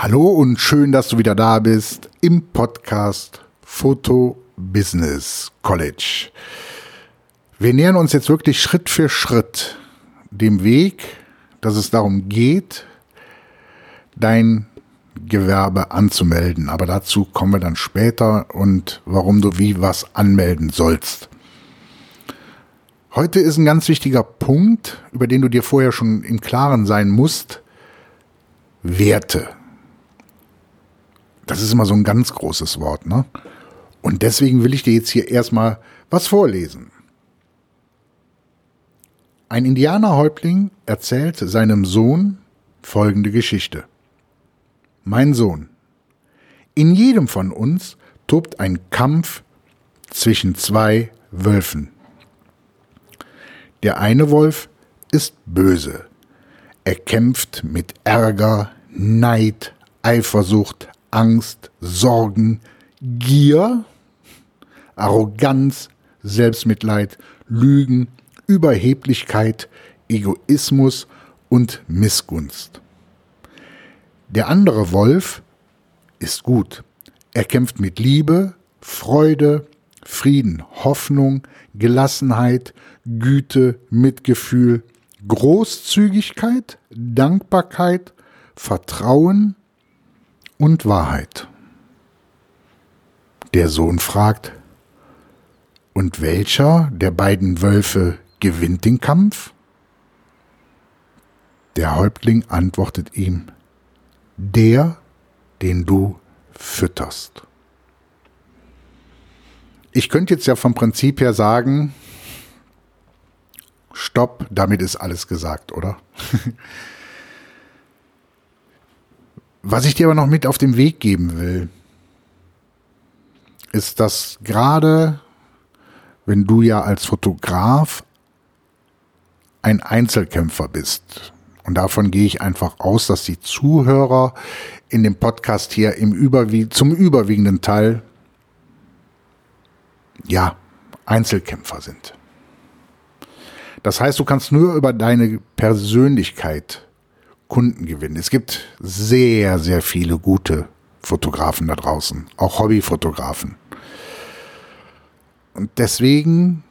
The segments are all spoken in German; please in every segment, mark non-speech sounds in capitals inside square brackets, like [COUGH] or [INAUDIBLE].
Hallo und schön, dass du wieder da bist im Podcast Photo Business College. Wir nähern uns jetzt wirklich Schritt für Schritt dem Weg, dass es darum geht, dein Gewerbe anzumelden. Aber dazu kommen wir dann später und warum du wie was anmelden sollst. Heute ist ein ganz wichtiger Punkt, über den du dir vorher schon im Klaren sein musst. Werte. Das ist immer so ein ganz großes Wort, ne? Und deswegen will ich dir jetzt hier erstmal was vorlesen. Ein Indianerhäuptling erzählt seinem Sohn folgende Geschichte. Mein Sohn, in jedem von uns tobt ein Kampf zwischen zwei Wölfen. Der eine Wolf ist böse. Er kämpft mit Ärger, Neid, Eifersucht, Angst, Sorgen, Gier, Arroganz, Selbstmitleid, Lügen, Überheblichkeit, Egoismus und Missgunst. Der andere Wolf ist gut. Er kämpft mit Liebe, Freude, Frieden, Hoffnung, Gelassenheit, Güte, Mitgefühl, Großzügigkeit, Dankbarkeit, Vertrauen und Wahrheit. Der Sohn fragt, und welcher der beiden Wölfe gewinnt den Kampf? Der Häuptling antwortet ihm, der, den du fütterst. Ich könnte jetzt ja vom Prinzip her sagen, stopp, damit ist alles gesagt, oder? [LAUGHS] Was ich dir aber noch mit auf den Weg geben will, ist, dass gerade wenn du ja als Fotograf ein Einzelkämpfer bist, und davon gehe ich einfach aus, dass die Zuhörer in dem Podcast hier im Überwie zum überwiegenden Teil ja Einzelkämpfer sind. Das heißt, du kannst nur über deine Persönlichkeit Kunden gewinnen. Es gibt sehr, sehr viele gute Fotografen da draußen, auch Hobbyfotografen. Und deswegen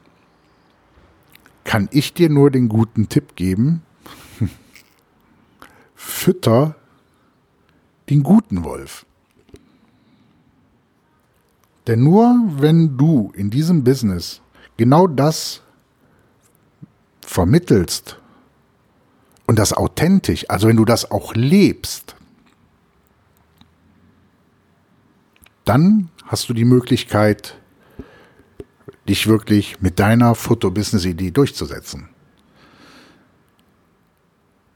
kann ich dir nur den guten Tipp geben, [LAUGHS] fütter den guten Wolf. Denn nur wenn du in diesem Business genau das vermittelst und das authentisch, also wenn du das auch lebst, dann hast du die Möglichkeit, dich wirklich mit deiner Foto-Business-Idee durchzusetzen.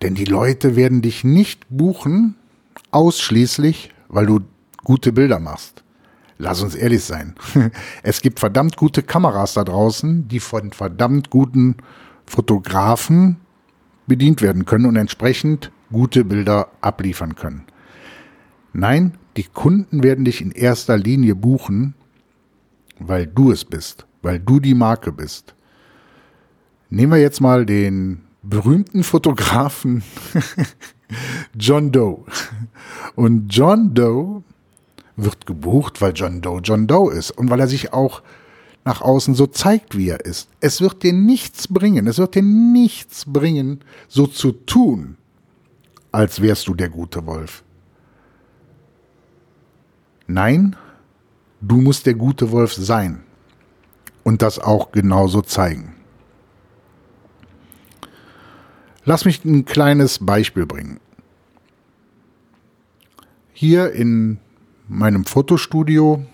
Denn die Leute werden dich nicht buchen, ausschließlich, weil du gute Bilder machst. Lass uns ehrlich sein. [LAUGHS] Es gibt verdammt gute Kameras da draußen, die von verdammt guten Fotografen bedient werden können und entsprechend gute Bilder abliefern können. Nein, die Kunden werden dich in erster Linie buchen, weil du es bist, weil du die Marke bist. Nehmen wir jetzt mal den berühmten Fotografen [LAUGHS] John Doe. Und John Doe wird gebucht, weil John Doe John Doe ist und weil er sich auch nach außen so zeigt, wie er ist. Es wird dir nichts bringen, es wird dir nichts bringen, so zu tun, als wärst du der gute Wolf. Nein, du musst der gute Wolf sein und das auch genauso zeigen. Lass mich ein kleines Beispiel bringen. Hier in meinem Fotostudio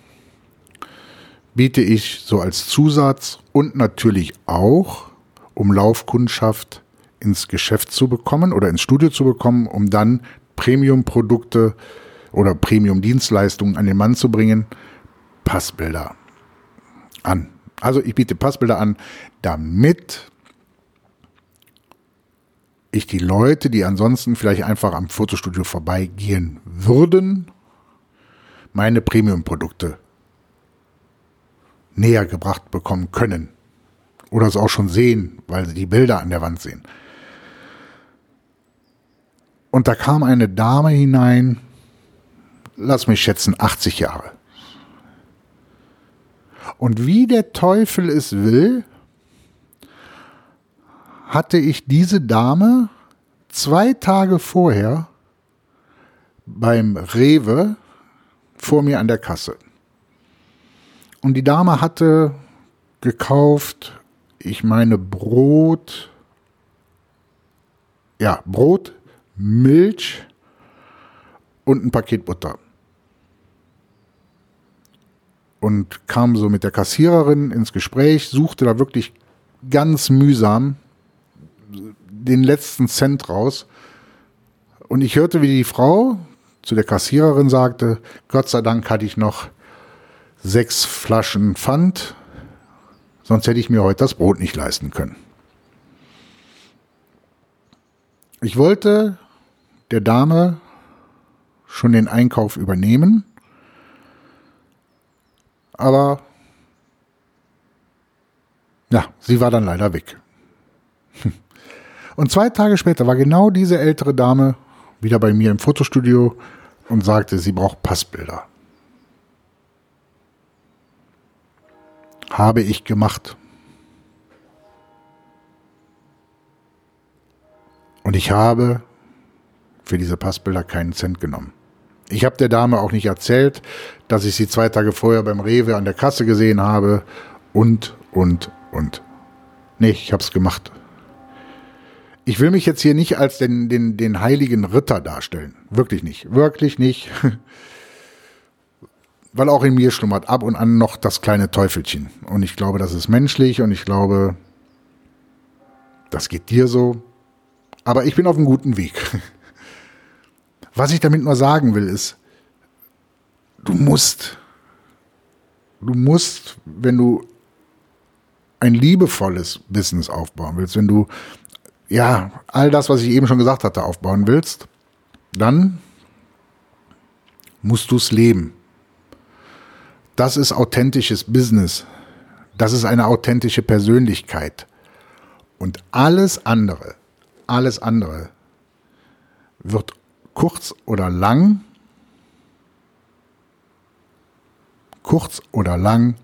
biete ich so als Zusatz und natürlich auch, um Laufkundschaft ins Geschäft zu bekommen oder ins Studio zu bekommen, um dann Premium-Produkte oder Premium-Dienstleistungen an den Mann zu bringen, Passbilder an. Also ich biete Passbilder an, damit ich die Leute, die ansonsten vielleicht einfach am Fotostudio vorbeigehen würden, meine Premium-Produkte näher gebracht bekommen können. Oder es auch schon sehen, weil sie die Bilder an der Wand sehen. Und da kam eine Dame hinein, lass mich schätzen, 80 Jahre. Und wie der Teufel es will, hatte ich diese Dame zwei Tage vorher beim Rewe vor mir an der Kasse. Und die Dame hatte gekauft, ich meine Brot, ja, Brot, Milch und ein Paket Butter. Und kam so mit der Kassiererin ins Gespräch, suchte da wirklich ganz mühsam den letzten Cent raus. Und ich hörte, wie die Frau zu der Kassiererin sagte, Gott sei Dank hatte ich noch sechs Flaschen Pfand, sonst hätte ich mir heute das Brot nicht leisten können. Ich wollte der Dame schon den Einkauf übernehmen, aber ja, sie war dann leider weg. Und zwei Tage später war genau diese ältere Dame wieder bei mir im Fotostudio und sagte, sie braucht Passbilder. Habe ich gemacht. Und ich habe für diese Passbilder keinen Cent genommen. Ich habe der Dame auch nicht erzählt, dass ich sie zwei Tage vorher beim Rewe an der Kasse gesehen habe und, und, und. Nee, ich habe es gemacht. Ich will mich jetzt hier nicht als den, den, den heiligen Ritter darstellen. Wirklich nicht. Wirklich nicht. [LAUGHS] Weil auch in mir schlummert ab und an noch das kleine Teufelchen. Und ich glaube, das ist menschlich und ich glaube, das geht dir so. Aber ich bin auf einem guten Weg. [LAUGHS] Was ich damit nur sagen will, ist, du musst, du musst, wenn du ein liebevolles Business aufbauen willst, wenn du ja all das, was ich eben schon gesagt hatte, aufbauen willst, dann musst du es leben. Das ist authentisches Business. Das ist eine authentische Persönlichkeit. Und alles andere, alles andere wird kurz oder lang, kurz oder lang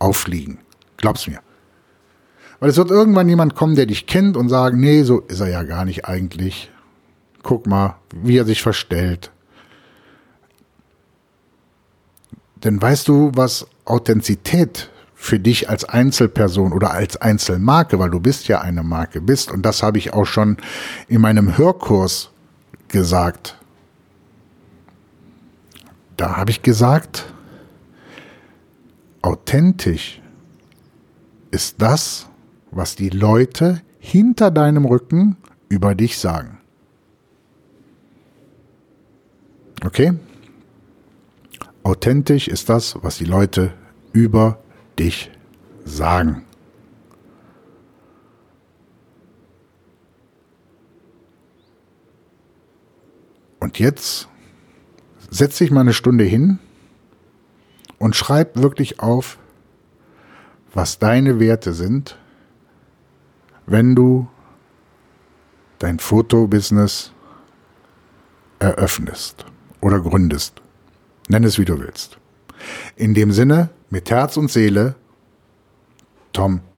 auffliegen. Glaub's mir. Weil es wird irgendwann jemand kommen, der dich kennt und sagen, nee, so ist er ja gar nicht eigentlich. Guck mal, wie er sich verstellt. Denn weißt du, was Authentizität für dich als Einzelperson oder als Einzelmarke, weil du bist ja eine Marke bist, und das habe ich auch schon in meinem Hörkurs gesagt. Da habe ich gesagt, authentisch ist das, was die Leute hinter deinem Rücken über dich sagen. Okay? Authentisch ist das, was die Leute über dich sagen. Und jetzt setz dich mal eine Stunde hin und schreib wirklich auf, was deine Werte sind, wenn du dein Fotobusiness eröffnest oder gründest. Nenn es, wie du willst. In dem Sinne, mit Herz und Seele, Tom